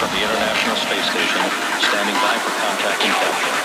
from the International Space Station, standing by for contact and capture.